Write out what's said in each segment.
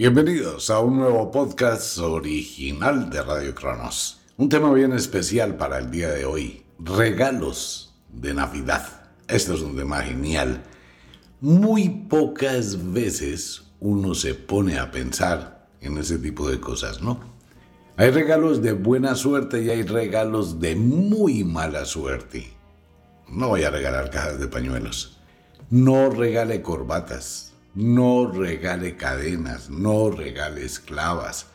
Bienvenidos a un nuevo podcast original de Radio Cronos. Un tema bien especial para el día de hoy, regalos de Navidad. Este es un tema genial. Muy pocas veces uno se pone a pensar en ese tipo de cosas, ¿no? Hay regalos de buena suerte y hay regalos de muy mala suerte. No voy a regalar cajas de pañuelos. No regale corbatas no regale cadenas, no regale esclavas,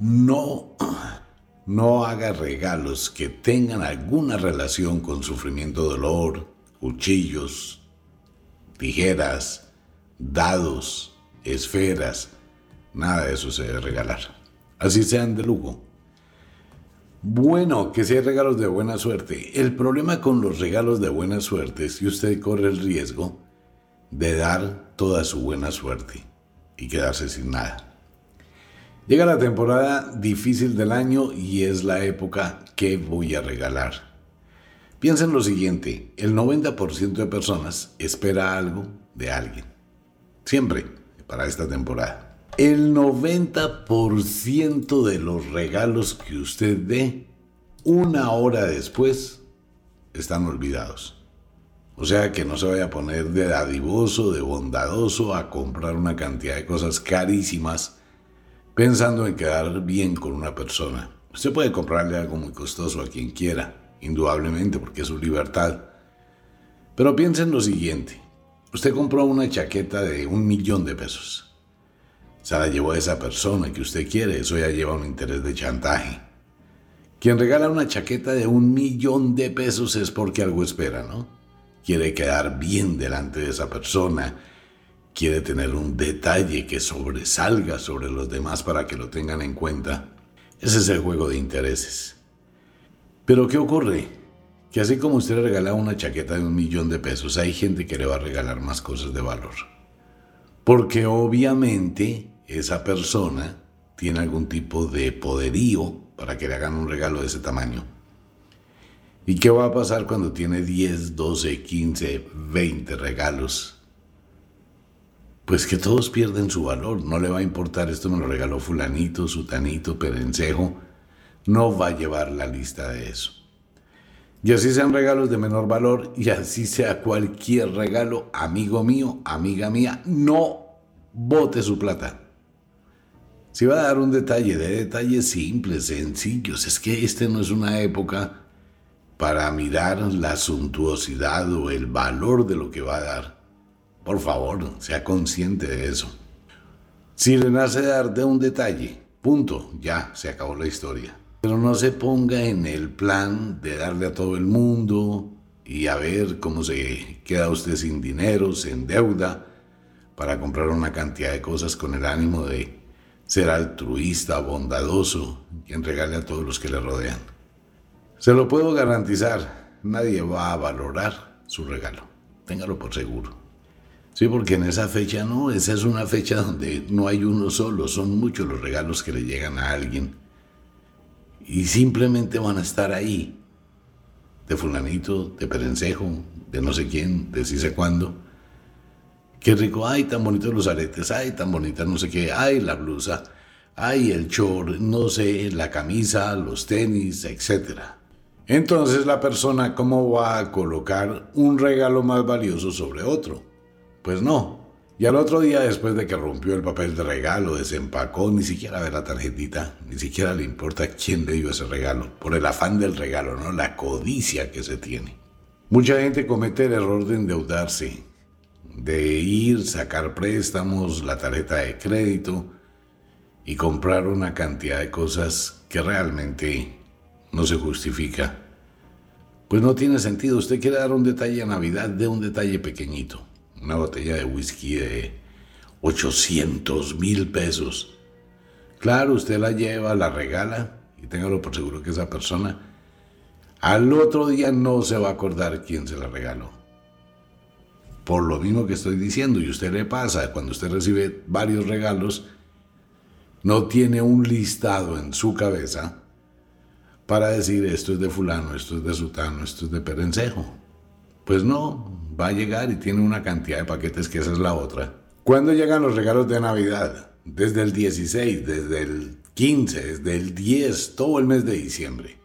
no, no haga regalos que tengan alguna relación con sufrimiento, dolor, cuchillos, tijeras, dados, esferas, nada de eso se debe regalar. Así sean de lujo. Bueno, que sean regalos de buena suerte. El problema con los regalos de buena suerte es que usted corre el riesgo de dar toda su buena suerte y quedarse sin nada. Llega la temporada difícil del año y es la época que voy a regalar. Piensa en lo siguiente, el 90% de personas espera algo de alguien. Siempre, para esta temporada. El 90% de los regalos que usted dé, una hora después, están olvidados. O sea, que no se vaya a poner de dadivoso, de bondadoso a comprar una cantidad de cosas carísimas pensando en quedar bien con una persona. Usted puede comprarle algo muy costoso a quien quiera, indudablemente, porque es su libertad. Pero piense en lo siguiente. Usted compró una chaqueta de un millón de pesos. Se la llevó a esa persona que usted quiere, eso ya lleva un interés de chantaje. Quien regala una chaqueta de un millón de pesos es porque algo espera, ¿no? Quiere quedar bien delante de esa persona, quiere tener un detalle que sobresalga sobre los demás para que lo tengan en cuenta. Ese es el juego de intereses. Pero ¿qué ocurre? Que así como usted le regala una chaqueta de un millón de pesos, hay gente que le va a regalar más cosas de valor. Porque obviamente esa persona tiene algún tipo de poderío para que le hagan un regalo de ese tamaño. ¿Y qué va a pasar cuando tiene 10, 12, 15, 20 regalos? Pues que todos pierden su valor. No le va a importar esto me lo regaló fulanito, sutanito, perencejo. No va a llevar la lista de eso. Y así sean regalos de menor valor y así sea cualquier regalo, amigo mío, amiga mía, no bote su plata. Si va a dar un detalle, de detalles simples, sencillos. Es que este no es una época para mirar la suntuosidad o el valor de lo que va a dar. Por favor, sea consciente de eso. Si le nace darte un detalle, punto, ya se acabó la historia. Pero no se ponga en el plan de darle a todo el mundo y a ver cómo se queda usted sin dinero, sin deuda, para comprar una cantidad de cosas con el ánimo de ser altruista, bondadoso y entregarle a todos los que le rodean. Se lo puedo garantizar, nadie va a valorar su regalo. Téngalo por seguro. Sí, porque en esa fecha no, esa es una fecha donde no hay uno solo, son muchos los regalos que le llegan a alguien. Y simplemente van a estar ahí, de fulanito, de perencejo, de no sé quién, de sí sé cuándo. Qué rico, ay, tan bonitos los aretes, ay, tan bonita no sé qué, ay, la blusa, ay, el short, no sé, la camisa, los tenis, etcétera. Entonces la persona, ¿cómo va a colocar un regalo más valioso sobre otro? Pues no. Y al otro día, después de que rompió el papel de regalo, desempacó, ni siquiera ve la tarjetita, ni siquiera le importa quién le dio ese regalo, por el afán del regalo, ¿no? La codicia que se tiene. Mucha gente comete el error de endeudarse, de ir, sacar préstamos, la tarjeta de crédito y comprar una cantidad de cosas que realmente no se justifica. Pues no tiene sentido. Usted quiere dar un detalle a Navidad, de un detalle pequeñito. Una botella de whisky de 800 mil pesos. Claro, usted la lleva, la regala y téngalo por seguro que esa persona al otro día no se va a acordar quién se la regaló. Por lo mismo que estoy diciendo, y usted le pasa, cuando usted recibe varios regalos, no tiene un listado en su cabeza para decir esto es de fulano, esto es de sutano, esto es de perencejo. Pues no, va a llegar y tiene una cantidad de paquetes que esa es la otra. ¿Cuándo llegan los regalos de Navidad? desde el 16, desde el 15, desde el 10, todo el mes de diciembre.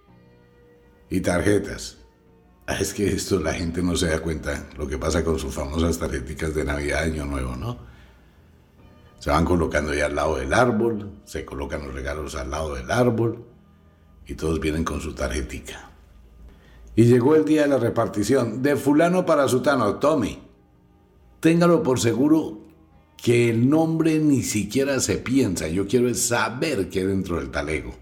Y tarjetas. Ah, es que esto la gente no se da cuenta, lo que pasa con sus famosas tarjetas de Navidad, Año Nuevo, ¿no? Se van colocando ya al lado del árbol, se colocan los regalos al lado del árbol y todos vienen con su tarjetica. Y llegó el día de la repartición, de fulano para sutano, Tommy. Téngalo por seguro que el nombre ni siquiera se piensa. Yo quiero saber qué dentro del talego.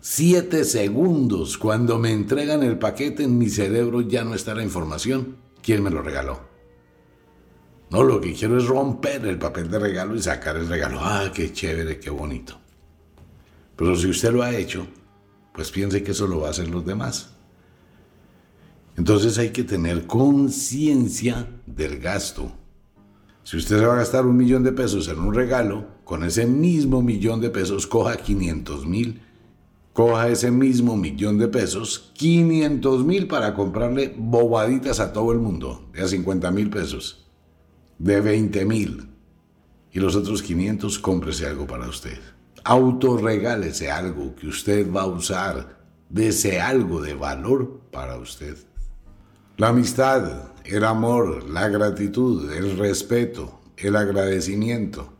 Siete segundos. Cuando me entregan el paquete en mi cerebro ya no está la información. ¿Quién me lo regaló? No, lo que quiero es romper el papel de regalo y sacar el regalo. Ah, qué chévere, qué bonito. Pero si usted lo ha hecho, pues piense que eso lo va a hacer los demás. Entonces hay que tener conciencia del gasto. Si usted va a gastar un millón de pesos en un regalo, con ese mismo millón de pesos coja 500 mil. Coja ese mismo millón de pesos, 500 mil para comprarle bobaditas a todo el mundo, de a 50 mil pesos, de 20 mil. Y los otros 500 cómprese algo para usted. Autorregálese algo que usted va a usar. Dese algo de valor para usted. La amistad, el amor, la gratitud, el respeto, el agradecimiento.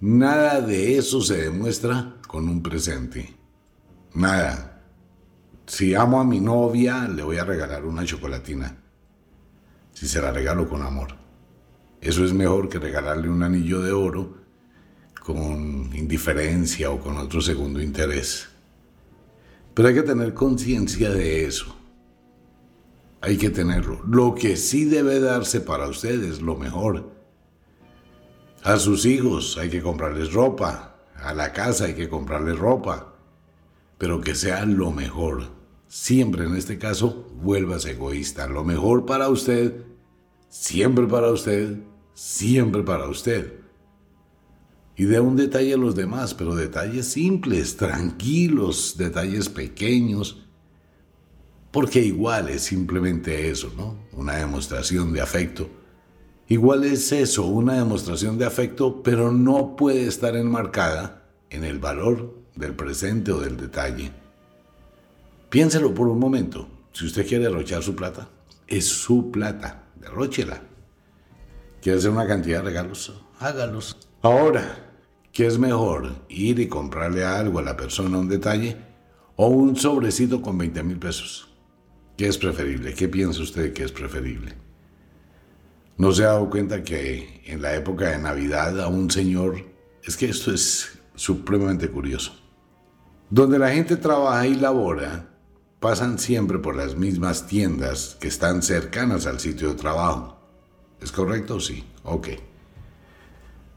Nada de eso se demuestra con un presente. Nada. Si amo a mi novia, le voy a regalar una chocolatina. Si se la regalo con amor. Eso es mejor que regalarle un anillo de oro con indiferencia o con otro segundo interés. Pero hay que tener conciencia de eso. Hay que tenerlo. Lo que sí debe darse para ustedes, lo mejor. A sus hijos hay que comprarles ropa. A la casa hay que comprarles ropa. Pero que sea lo mejor. Siempre en este caso, vuelvas egoísta. Lo mejor para usted, siempre para usted, siempre para usted. Y de un detalle a los demás, pero detalles simples, tranquilos, detalles pequeños porque igual es simplemente eso, ¿no? Una demostración de afecto. Igual es eso, una demostración de afecto, pero no puede estar enmarcada en el valor del presente o del detalle. Piénselo por un momento. Si usted quiere derrochar su plata, es su plata. Derróchela. ¿Quiere hacer una cantidad de regalos? Hágalos. Ahora, ¿qué es mejor? ¿Ir y comprarle algo a la persona un detalle o un sobrecito con 20 mil pesos? ¿Qué es preferible? ¿Qué piensa usted que es preferible? ¿No se ha dado cuenta que en la época de Navidad a un señor, es que esto es supremamente curioso, donde la gente trabaja y labora, pasan siempre por las mismas tiendas que están cercanas al sitio de trabajo. ¿Es correcto? Sí. Ok.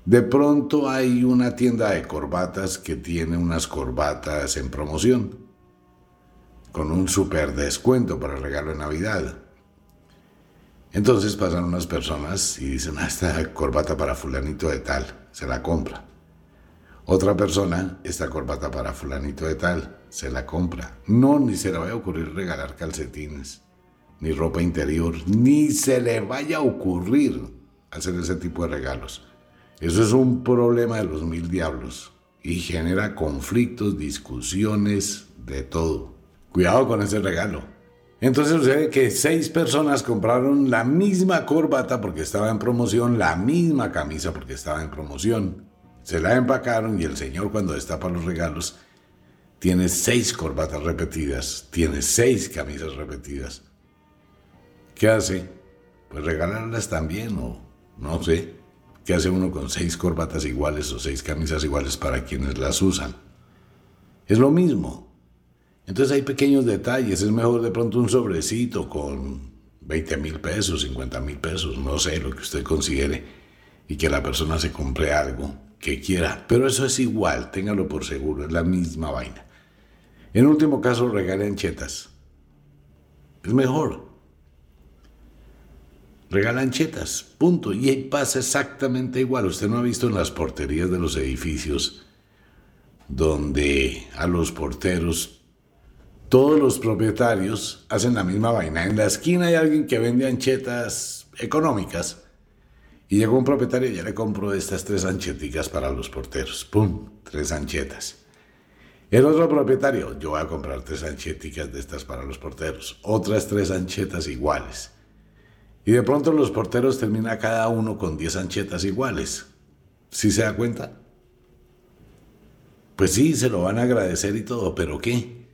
De pronto hay una tienda de corbatas que tiene unas corbatas en promoción con un super descuento para el regalo de Navidad. Entonces pasan unas personas y dicen, ah, esta corbata para fulanito de tal, se la compra. Otra persona, esta corbata para fulanito de tal, se la compra. No, ni se le vaya a ocurrir regalar calcetines, ni ropa interior, ni se le vaya a ocurrir hacer ese tipo de regalos. Eso es un problema de los mil diablos y genera conflictos, discusiones, de todo. Cuidado con ese regalo. Entonces sucede que seis personas compraron la misma corbata porque estaba en promoción, la misma camisa porque estaba en promoción. Se la empacaron y el señor cuando destapa los regalos tiene seis corbatas repetidas, tiene seis camisas repetidas. ¿Qué hace? Pues regalarlas también o no sé. ¿Qué hace uno con seis corbatas iguales o seis camisas iguales para quienes las usan? Es lo mismo. Entonces hay pequeños detalles, es mejor de pronto un sobrecito con 20 mil pesos, 50 mil pesos, no sé lo que usted considere, y que la persona se compre algo que quiera. Pero eso es igual, téngalo por seguro, es la misma vaina. En último caso, regalen chetas. Es mejor. Regalan chetas, punto. Y ahí pasa exactamente igual. Usted no ha visto en las porterías de los edificios donde a los porteros todos los propietarios hacen la misma vaina. En la esquina hay alguien que vende anchetas económicas Y llegó un propietario y ya le compró estas tres ancheticas para los porteros. ¡Pum! Tres anchetas. El otro propietario, yo voy a comprar tres ancheticas de estas para los porteros. Otras tres anchetas iguales. Y de pronto los porteros terminan cada uno con diez anchetas iguales. ¿Sí se da cuenta? Pues sí, se lo van a agradecer y todo, pero ¿qué?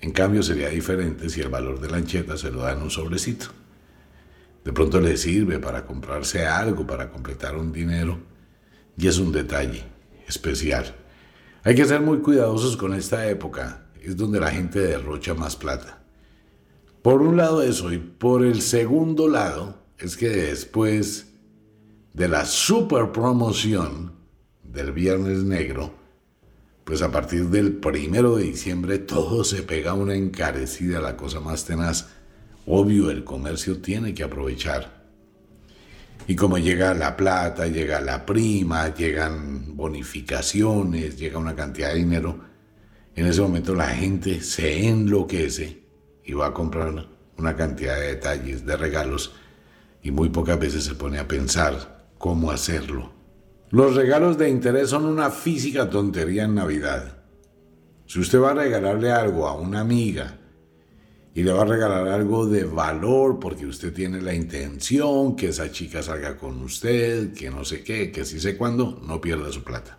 En cambio sería diferente si el valor de la ancheta se lo dan un sobrecito. De pronto le sirve para comprarse algo, para completar un dinero. Y es un detalle especial. Hay que ser muy cuidadosos con esta época. Es donde la gente derrocha más plata. Por un lado eso y por el segundo lado es que después de la super promoción del Viernes Negro, pues a partir del primero de diciembre todo se pega una encarecida, la cosa más tenaz Obvio, el comercio tiene que aprovechar. Y como llega la plata, llega la prima, llegan bonificaciones, llega una cantidad de dinero, en ese momento la gente se enloquece y va a comprar una cantidad de detalles, de regalos, y muy pocas veces se pone a pensar cómo hacerlo. Los regalos de interés son una física tontería en Navidad. Si usted va a regalarle algo a una amiga, y le va a regalar algo de valor porque usted tiene la intención que esa chica salga con usted, que no sé qué, que si sé cuándo, no pierda su plata.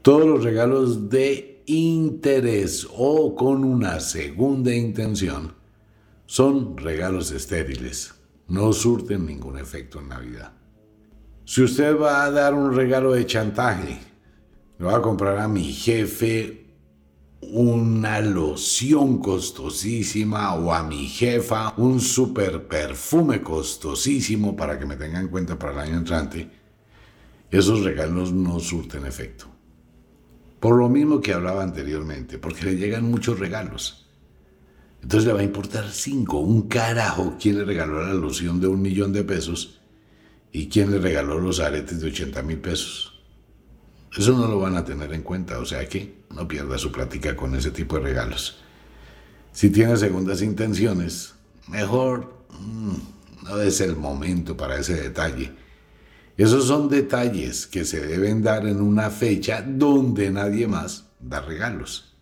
Todos los regalos de interés o con una segunda intención son regalos estériles, no surten ningún efecto en Navidad. Si usted va a dar un regalo de chantaje, le va a comprar a mi jefe una loción costosísima o a mi jefa un super perfume costosísimo para que me tenga en cuenta para el año entrante, esos regalos no surten efecto. Por lo mismo que hablaba anteriormente, porque le llegan muchos regalos. Entonces le va a importar cinco, un carajo quién le regaló la loción de un millón de pesos y quién le regaló los aretes de 80 mil pesos. Eso no lo van a tener en cuenta, o sea que no pierda su plática con ese tipo de regalos. Si tiene segundas intenciones, mejor mm, no es el momento para ese detalle. Esos son detalles que se deben dar en una fecha donde nadie más da regalos.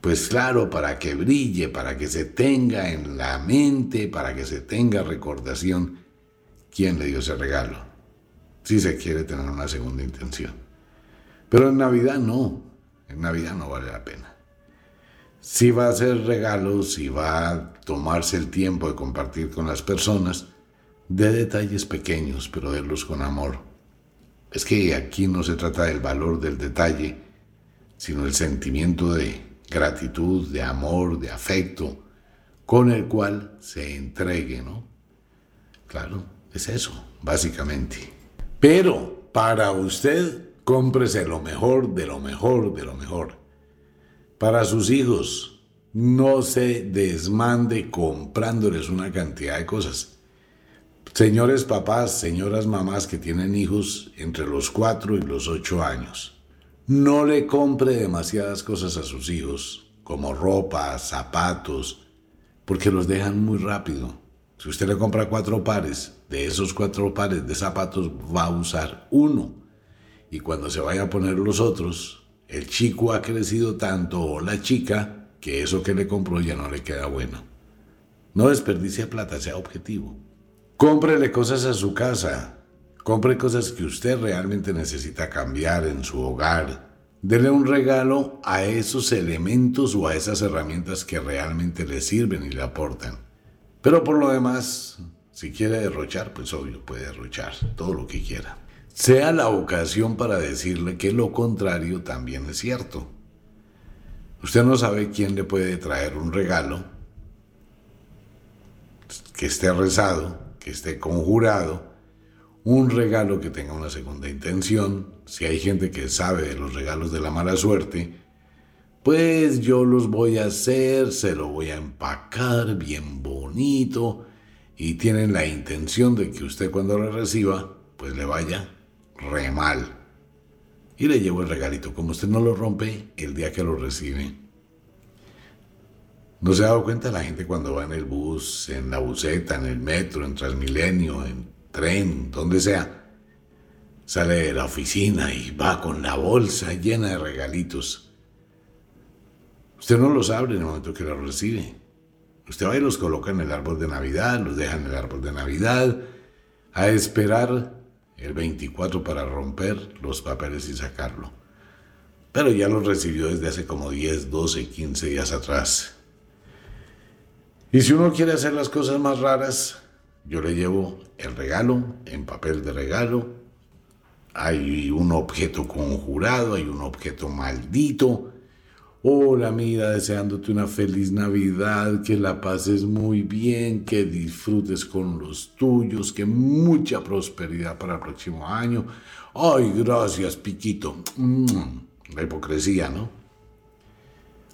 Pues claro, para que brille, para que se tenga en la mente, para que se tenga recordación quién le dio ese regalo si se quiere tener una segunda intención. Pero en Navidad no, en Navidad no vale la pena. Si va a hacer regalos, si va a tomarse el tiempo de compartir con las personas, de detalles pequeños, pero verlos con amor. Es que aquí no se trata del valor del detalle, sino el sentimiento de gratitud, de amor, de afecto, con el cual se entregue, ¿no? Claro, es eso, básicamente. Pero para usted, cómprese lo mejor de lo mejor de lo mejor. Para sus hijos, no se desmande comprándoles una cantidad de cosas. Señores papás, señoras mamás que tienen hijos entre los 4 y los 8 años, no le compre demasiadas cosas a sus hijos, como ropa, zapatos, porque los dejan muy rápido. Si usted le compra cuatro pares, de esos cuatro pares de zapatos va a usar uno. Y cuando se vaya a poner los otros, el chico ha crecido tanto o la chica que eso que le compró ya no le queda bueno. No desperdicie plata, sea objetivo. Cómprele cosas a su casa. Compre cosas que usted realmente necesita cambiar en su hogar. Dele un regalo a esos elementos o a esas herramientas que realmente le sirven y le aportan. Pero por lo demás, si quiere derrochar, pues obvio, puede derrochar todo lo que quiera. Sea la ocasión para decirle que lo contrario también es cierto. Usted no sabe quién le puede traer un regalo que esté rezado, que esté conjurado, un regalo que tenga una segunda intención. Si hay gente que sabe de los regalos de la mala suerte, pues yo los voy a hacer, se lo voy a empacar bien bonito y tienen la intención de que usted cuando lo reciba, pues le vaya re mal. Y le llevo el regalito, como usted no lo rompe el día que lo recibe. ¿No se ha dado cuenta la gente cuando va en el bus, en la buseta, en el metro, en Transmilenio, en tren, donde sea? Sale de la oficina y va con la bolsa llena de regalitos. Usted no los abre en el momento que los recibe. Usted va y los coloca en el árbol de Navidad, los deja en el árbol de Navidad, a esperar el 24 para romper los papeles y sacarlo. Pero ya los recibió desde hace como 10, 12, 15 días atrás. Y si uno quiere hacer las cosas más raras, yo le llevo el regalo en papel de regalo. Hay un objeto conjurado, hay un objeto maldito. Hola, mira, deseándote una feliz Navidad, que la pases muy bien, que disfrutes con los tuyos, que mucha prosperidad para el próximo año. Ay, gracias, Piquito. Mm, la hipocresía, ¿no?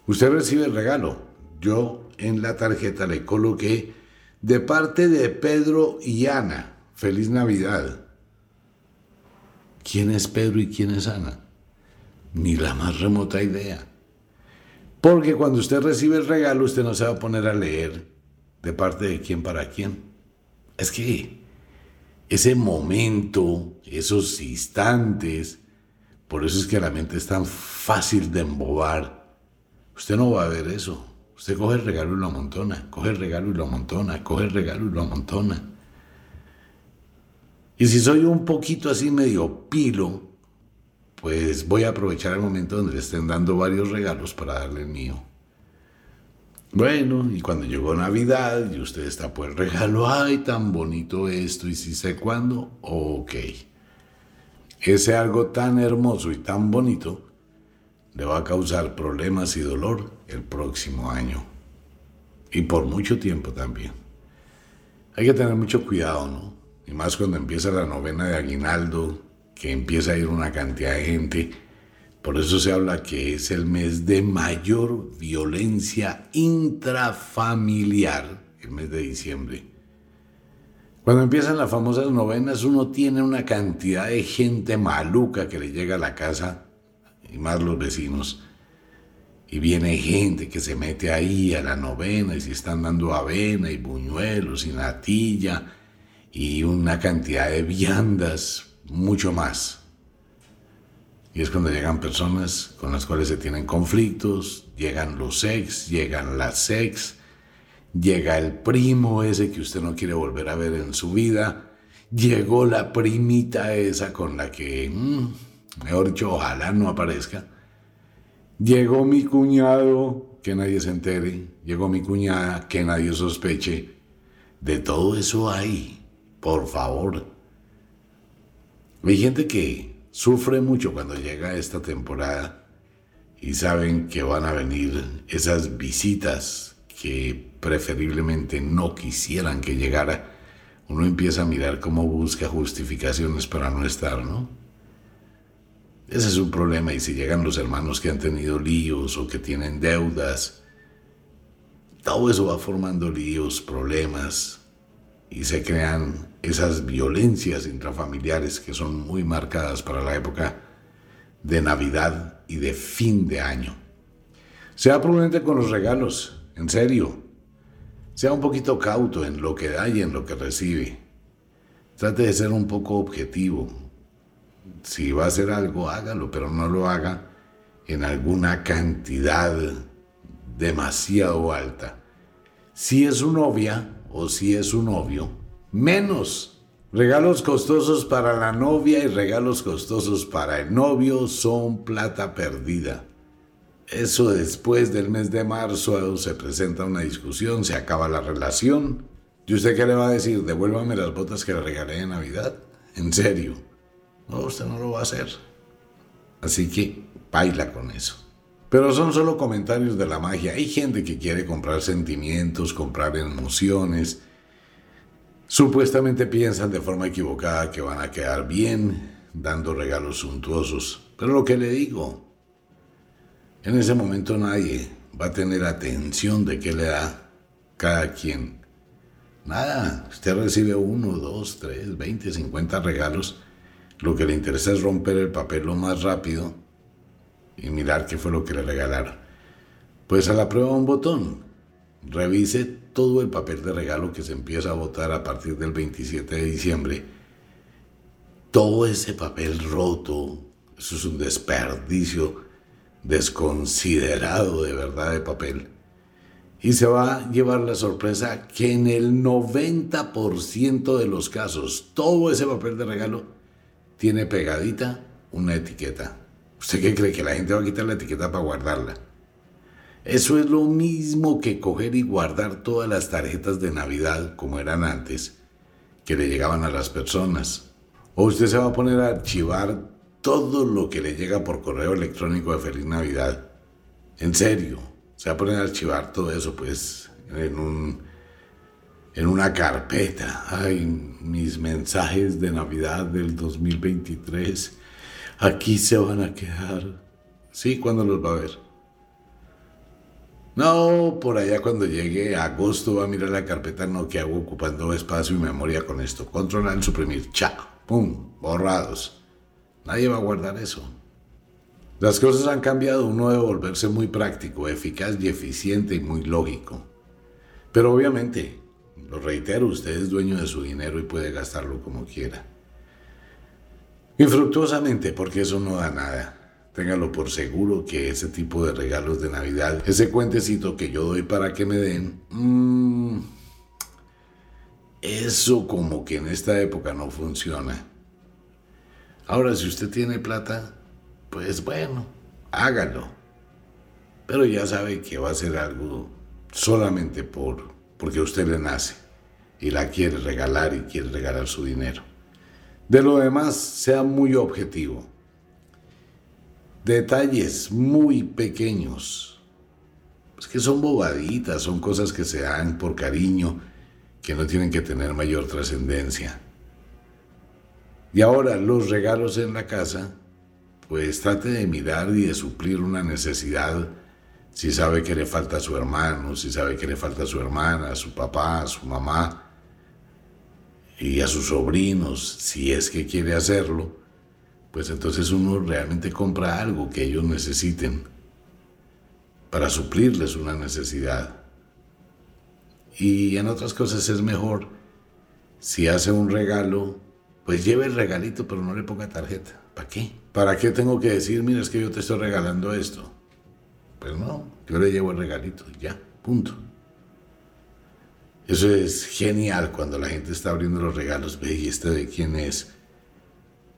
Usted recibe el regalo. Yo en la tarjeta le coloqué de parte de Pedro y Ana. Feliz Navidad. ¿Quién es Pedro y quién es Ana? Ni la más remota idea. Porque cuando usted recibe el regalo, usted no se va a poner a leer de parte de quién para quién. Es que ese momento, esos instantes, por eso es que la mente es tan fácil de embobar. Usted no va a ver eso. Usted coge el regalo y lo amontona, coge el regalo y lo amontona, coge el regalo y lo amontona. Y si soy un poquito así medio pilo, pues voy a aprovechar el momento donde le estén dando varios regalos para darle el mío. Bueno, y cuando llegó Navidad y usted está por el regalo, ay, tan bonito esto, y si sé cuándo, ok. Ese algo tan hermoso y tan bonito le va a causar problemas y dolor el próximo año. Y por mucho tiempo también. Hay que tener mucho cuidado, ¿no? Y más cuando empieza la novena de Aguinaldo, que empieza a ir una cantidad de gente. Por eso se habla que es el mes de mayor violencia intrafamiliar, el mes de diciembre. Cuando empiezan las famosas novenas, uno tiene una cantidad de gente maluca que le llega a la casa y más los vecinos. Y viene gente que se mete ahí a la novena y se están dando avena y buñuelos y natilla y una cantidad de viandas, mucho más. Y es cuando llegan personas con las cuales se tienen conflictos, llegan los ex, llegan las ex, llega el primo ese que usted no quiere volver a ver en su vida, llegó la primita esa con la que... Mm, Mejor dicho, ojalá no aparezca. Llegó mi cuñado, que nadie se entere. Llegó mi cuñada, que nadie sospeche. De todo eso hay, por favor. Hay gente que sufre mucho cuando llega esta temporada y saben que van a venir esas visitas que preferiblemente no quisieran que llegara. Uno empieza a mirar cómo busca justificaciones para no estar, ¿no? Ese es un problema y si llegan los hermanos que han tenido líos o que tienen deudas, todo eso va formando líos, problemas y se crean esas violencias intrafamiliares que son muy marcadas para la época de Navidad y de fin de año. Sea prudente con los regalos, en serio. Sea un poquito cauto en lo que da y en lo que recibe. Trate de ser un poco objetivo, si va a hacer algo, hágalo, pero no lo haga en alguna cantidad demasiado alta. Si es su novia o si es su novio, menos. Regalos costosos para la novia y regalos costosos para el novio son plata perdida. Eso después del mes de marzo se presenta una discusión, se acaba la relación. ¿Y usted qué le va a decir? Devuélvame las botas que le regalé en Navidad. En serio. No, usted no lo va a hacer. Así que baila con eso. Pero son solo comentarios de la magia. Hay gente que quiere comprar sentimientos, comprar emociones. Supuestamente piensan de forma equivocada que van a quedar bien dando regalos suntuosos. Pero lo que le digo, en ese momento nadie va a tener atención de qué le da cada quien. Nada, usted recibe uno, dos, tres, veinte, cincuenta regalos lo que le interesa es romper el papel lo más rápido y mirar qué fue lo que le regalaron. Pues a la prueba un botón. revise todo el papel de regalo que se empieza a votar a partir del 27 de diciembre. Todo ese papel roto, eso es un desperdicio desconsiderado de verdad de papel. Y se va a llevar la sorpresa que en el 90% de los casos, todo ese papel de regalo tiene pegadita una etiqueta. ¿Usted qué cree que la gente va a quitar la etiqueta para guardarla? Eso es lo mismo que coger y guardar todas las tarjetas de Navidad como eran antes, que le llegaban a las personas. O usted se va a poner a archivar todo lo que le llega por correo electrónico de Feliz Navidad. En serio, se va a poner a archivar todo eso, pues, en un en una carpeta. Ay, mis mensajes de Navidad del 2023. Aquí se van a quedar. Sí, ¿cuándo los va a ver? No, por allá cuando llegue agosto va a mirar la carpeta, no, que hago ocupando espacio y memoria con esto. Controlar, suprimir, chao, pum, borrados. Nadie va a guardar eso. Las cosas han cambiado, uno debe volverse muy práctico, eficaz y eficiente y muy lógico. Pero obviamente, lo reitero, usted es dueño de su dinero y puede gastarlo como quiera. Infructuosamente, porque eso no da nada. Téngalo por seguro que ese tipo de regalos de Navidad, ese cuentecito que yo doy para que me den, mmm, eso como que en esta época no funciona. Ahora, si usted tiene plata, pues bueno, hágalo. Pero ya sabe que va a ser algo solamente por, porque usted le nace y la quiere regalar y quiere regalar su dinero. De lo demás, sea muy objetivo detalles muy pequeños, pues que son bobaditas, son cosas que se dan por cariño, que no tienen que tener mayor trascendencia. Y ahora los regalos en la casa, pues trate de mirar y de suplir una necesidad. Si sabe que le falta a su hermano, si sabe que le falta a su hermana, a su papá, a su mamá y a sus sobrinos, si es que quiere hacerlo, pues entonces uno realmente compra algo que ellos necesiten para suplirles una necesidad. Y en otras cosas es mejor, si hace un regalo, pues lleve el regalito, pero no le ponga tarjeta. ¿Para qué? ¿Para qué tengo que decir, mira, es que yo te estoy regalando esto? Pues no, yo le llevo el regalito, ya, punto. Eso es genial cuando la gente está abriendo los regalos, ve, ¿y este de quién es?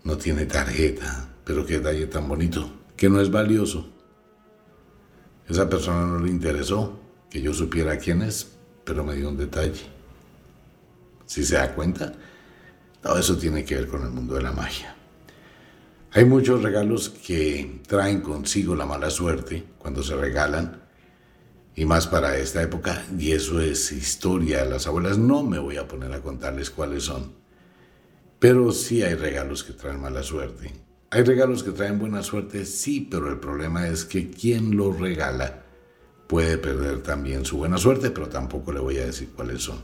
no tiene tarjeta, pero qué detalle tan bonito, que no es valioso. Esa persona no le interesó que yo supiera quién es, pero me dio un detalle. Si se da cuenta, todo eso tiene que ver con el mundo de la magia. Hay muchos regalos que traen consigo la mala suerte cuando se regalan, y más para esta época, y eso es historia de las abuelas. No me voy a poner a contarles cuáles son pero sí hay regalos que traen mala suerte. Hay regalos que traen buena suerte, sí, pero el problema es que quien los regala puede perder también su buena suerte, pero tampoco le voy a decir cuáles son.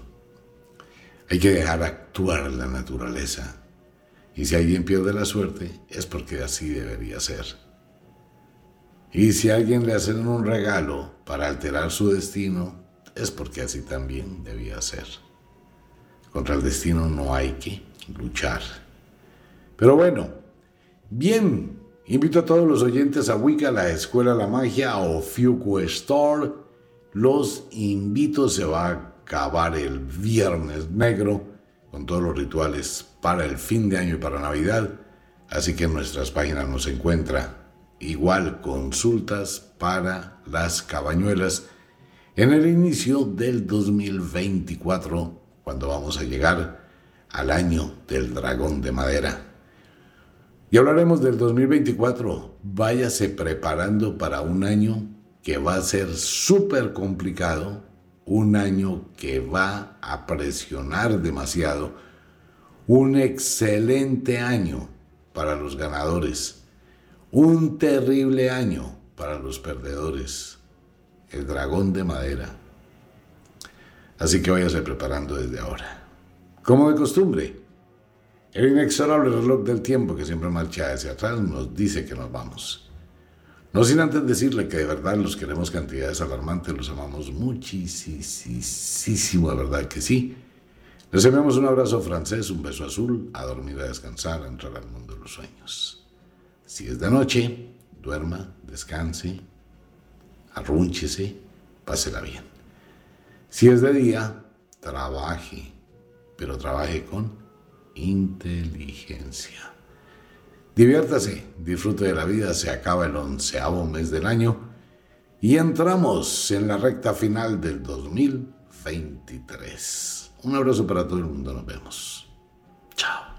Hay que dejar actuar la naturaleza. Y si alguien pierde la suerte, es porque así debería ser. Y si alguien le hacen un regalo para alterar su destino, es porque así también debía ser. Contra el destino no hay que luchar. Pero bueno, bien, invito a todos los oyentes a Wicca, la Escuela de la Magia o Fuku Store. Los invito, se va a acabar el viernes negro con todos los rituales para el fin de año y para Navidad. Así que en nuestras páginas nos encuentra igual consultas para las cabañuelas en el inicio del 2024, cuando vamos a llegar al año del dragón de madera. Y hablaremos del 2024. Váyase preparando para un año que va a ser súper complicado, un año que va a presionar demasiado, un excelente año para los ganadores, un terrible año para los perdedores, el dragón de madera. Así que váyase preparando desde ahora. Como de costumbre, el inexorable reloj del tiempo que siempre marcha hacia atrás nos dice que nos vamos. No sin antes decirle que de verdad los queremos cantidades alarmantes, los amamos muchísimo, de verdad que sí. Les enviamos un abrazo francés, un beso azul, a dormir, a descansar, a entrar al mundo de los sueños. Si es de noche, duerma, descanse, arrúnchese, pásela bien. Si es de día, trabaje, pero trabaje con inteligencia. Diviértase, disfrute de la vida, se acaba el onceavo mes del año y entramos en la recta final del 2023. Un abrazo para todo el mundo, nos vemos. Chao.